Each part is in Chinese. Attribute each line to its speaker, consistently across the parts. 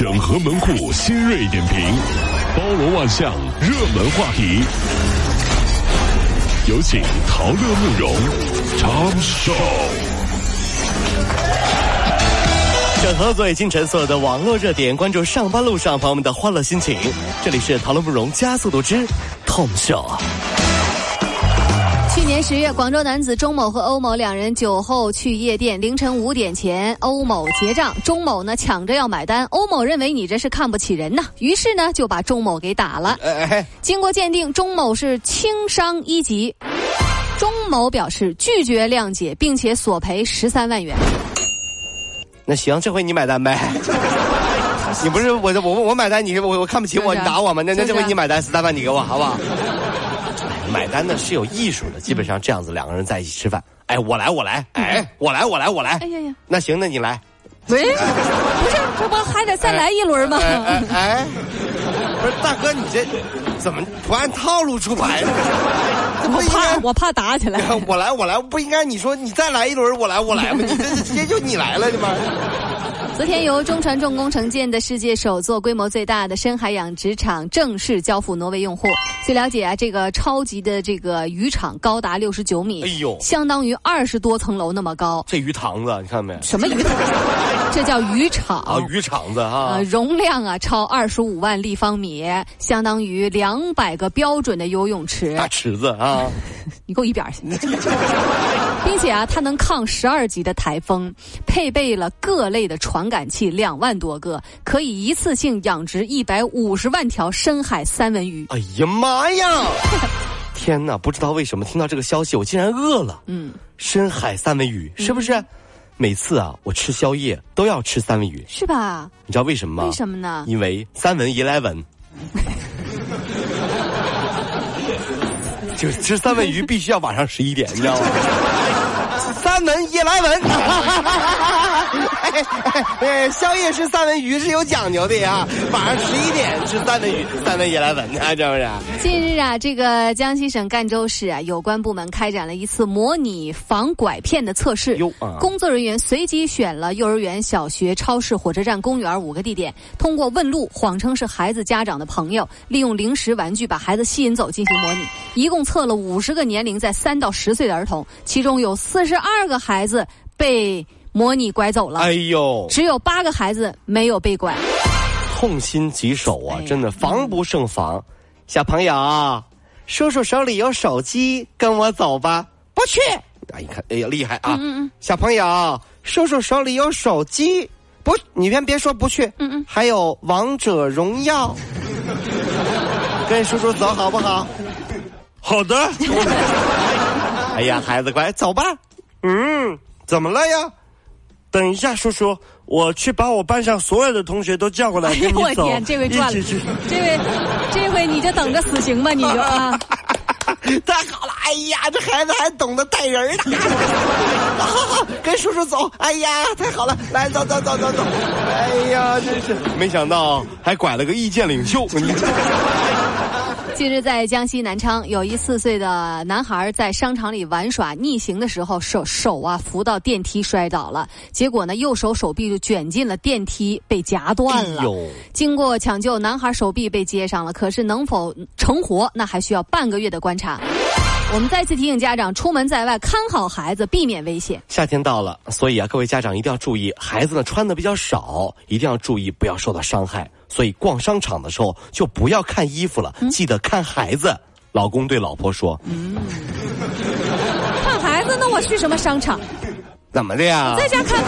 Speaker 1: 整合门户新锐点评，包罗万象，热门话题。有请陶乐慕容长寿。
Speaker 2: 整合最清晨所有的网络热点，关注上班路上朋友们的欢乐心情。这里是陶乐慕容加速度之 Tom Show。
Speaker 3: 十月，广州男子钟某和欧某两人酒后去夜店，凌晨五点前，欧某结账，钟某呢抢着要买单，欧某认为你这是看不起人呐，于是呢就把钟某给打了。经过鉴定，钟某是轻伤一级，钟某表示拒绝谅解，并且索赔十三万元。
Speaker 2: 那行，这回你买单呗。你不是我我我买单，你我我看不起我，你打我吗？那那这回你买单，十三万你给我，好不好？买单的是有艺术的，基本上这样子两个人在一起吃饭，哎，我来我来，哎，我来我来我来，哎呀呀，那行，那你来，
Speaker 3: 喂，不是，这不还得再来一轮吗？
Speaker 2: 哎，不是大哥，你这怎么不按套路出牌呢？
Speaker 3: 我怕我怕打起来，
Speaker 2: 我来我来，不应该你说你再来一轮，我来我来吗？你这是直接就你来了的吗？
Speaker 3: 昨天，由中船重工承建的世界首座、规模最大的深海养殖场正式交付挪威用户。据了解啊，这个超级的这个渔场高达六十九米，哎呦，相当于二十多层楼那么高。
Speaker 2: 这鱼塘子，你看没？
Speaker 3: 什么鱼塘？这叫渔场
Speaker 2: 啊，渔场子啊。
Speaker 3: 容量啊超二十五万立方米，相当于两百个标准的游泳池。
Speaker 2: 大池子啊！
Speaker 3: 你给我一边去！并且啊，它能抗十二级的台风，配备了各类的传感器两万多个，可以一次性养殖一百五十万条深海三文鱼。
Speaker 2: 哎呀妈呀！天哪，不知道为什么听到这个消息，我竟然饿了。嗯，深海三文鱼是不是？每次啊，我吃宵夜都要吃三文鱼，
Speaker 3: 是吧？
Speaker 2: 你知道为什么吗？
Speaker 3: 为什么呢？
Speaker 2: 因为三文 eleven。就吃三文鱼必须要晚上十一点，你知道吗？三文夜来文，哎，宵夜吃三文鱼是有讲究的呀。晚上十一点吃三文鱼，三文夜来文呢，是不是？
Speaker 3: 近日啊，这个江西省赣州市啊，有关部门开展了一次模拟防拐骗的测试。工作人员随机选了幼儿园、小学、超市、火车站、公园五个地点，通过问路，谎称是孩子家长的朋友，利用零食、玩具把孩子吸引走进行模拟。一共测了五十个年龄在三到十岁的儿童，其中有四十二个孩子被模拟拐走了。哎呦，只有八个孩子没有被拐，
Speaker 2: 痛心疾首啊！真的防不胜防。小朋友，叔叔手里有手机，跟我走吧。不去。哎，你看，哎呀，厉害啊！嗯嗯。小朋友，叔叔手里有手机，不，你先别说不去。嗯嗯。还有王者荣耀，跟叔叔走好不好？
Speaker 4: 好的。
Speaker 2: 哎呀，孩子乖，走吧。
Speaker 4: 嗯，怎么了呀？等一下，叔叔，我去把我班上所有的同学都叫过来跟你走。
Speaker 3: 我天，这回赚了！这位，这回你就等着死刑吧，你就啊！
Speaker 2: 太好了！哎呀，这孩子还懂得带人呢。好好好，跟叔叔走。哎呀，太好了！来，走走走走走。哎呀，真是没想到还拐了个意见领袖。
Speaker 3: 近日，在江西南昌，有一四岁的男孩在商场里玩耍，逆行的时候手手啊扶到电梯摔倒了，结果呢右手手臂就卷进了电梯，被夹断了。经过抢救，男孩手臂被接上了，可是能否成活，那还需要半个月的观察。我们再次提醒家长，出门在外看好孩子，避免危险。
Speaker 2: 夏天到了，所以啊，各位家长一定要注意，孩子呢穿的比较少，一定要注意不要受到伤害。所以逛商场的时候就不要看衣服了，记得看孩子。老公对老婆说：“嗯，
Speaker 3: 看孩子，那我去什么商场？
Speaker 2: 怎么的呀？
Speaker 3: 在家看。”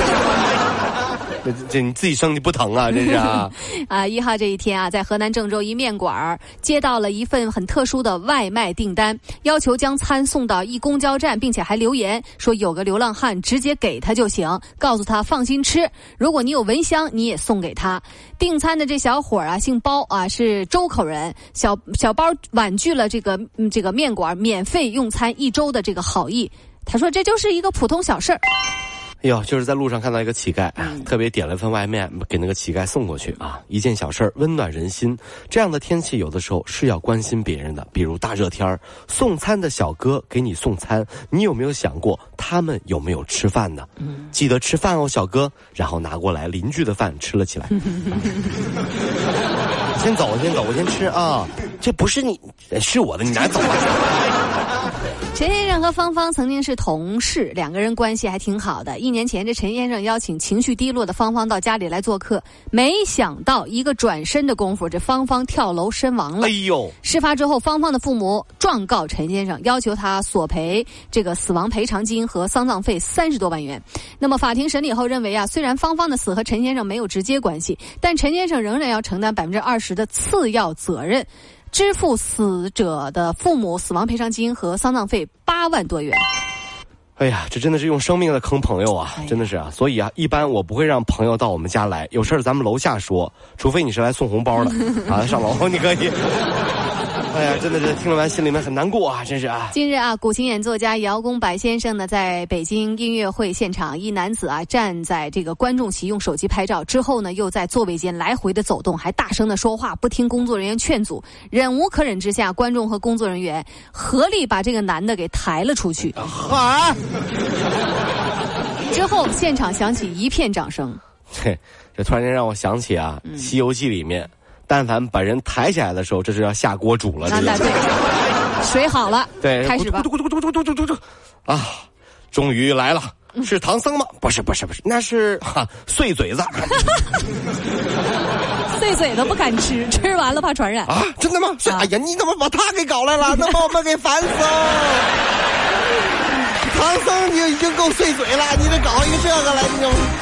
Speaker 2: 这这你自己生的不疼啊？这是啊！
Speaker 3: 啊，一号这一天啊，在河南郑州一面馆儿接到了一份很特殊的外卖订单，要求将餐送到一公交站，并且还留言说有个流浪汉直接给他就行，告诉他放心吃。如果你有蚊香，你也送给他。订餐的这小伙儿啊，姓包啊，是周口人。小小包婉拒了这个这个面馆免费用餐一周的这个好意，他说这就是一个普通小事儿。
Speaker 2: 哎呦，就是在路上看到一个乞丐，特别点了份外卖给那个乞丐送过去啊，一件小事儿温暖人心。这样的天气有的时候是要关心别人的，比如大热天儿，送餐的小哥给你送餐，你有没有想过他们有没有吃饭呢？记得吃饭哦，小哥。然后拿过来邻居的饭吃了起来。先走，先走，我先吃啊！这不是你，是我的，你拿走吧。
Speaker 3: 陈先生和芳芳曾经是同事，两个人关系还挺好的。一年前，这陈先生邀请情绪低落的芳芳到家里来做客，没想到一个转身的功夫，这芳芳跳楼身亡了。哎呦！事发之后，芳芳的父母状告陈先生，要求他索赔这个死亡赔偿金和丧葬费三十多万元。那么，法庭审理后认为啊，虽然芳芳的死和陈先生没有直接关系，但陈先生仍然要承担百分之二十的次要责任。支付死者的父母死亡赔偿金和丧葬费八万多元。
Speaker 2: 哎呀，这真的是用生命在坑朋友啊！真的是啊，所以啊，一般我不会让朋友到我们家来，有事儿咱们楼下说，除非你是来送红包的 啊，上楼你可以。哎呀，真的是听了完心里面很难过啊！真是啊。
Speaker 3: 近日啊，古琴演奏家姚公柏先生呢，在北京音乐会现场，一男子啊站在这个观众席用手机拍照，之后呢又在座位间来回的走动，还大声的说话，不听工作人员劝阻。忍无可忍之下，观众和工作人员合力把这个男的给抬了出去。啊！之后现场响起一片掌声。
Speaker 2: 嘿，这突然间让我想起啊，《西游记》里面。但凡把人抬起来的时候，这是要下锅煮了。
Speaker 3: 那对，水好了，
Speaker 2: 对，
Speaker 3: 开始吧。
Speaker 2: 啊，终于来了，是唐僧吗？不是，不是，不是，那是哈碎嘴子。
Speaker 3: 碎嘴子不敢吃，吃完了怕传染。
Speaker 2: 啊，真的吗？哎呀，你怎么把他给搞来了？能把我们给烦死！唐僧你已经够碎嘴了，你得搞一个这个来，你。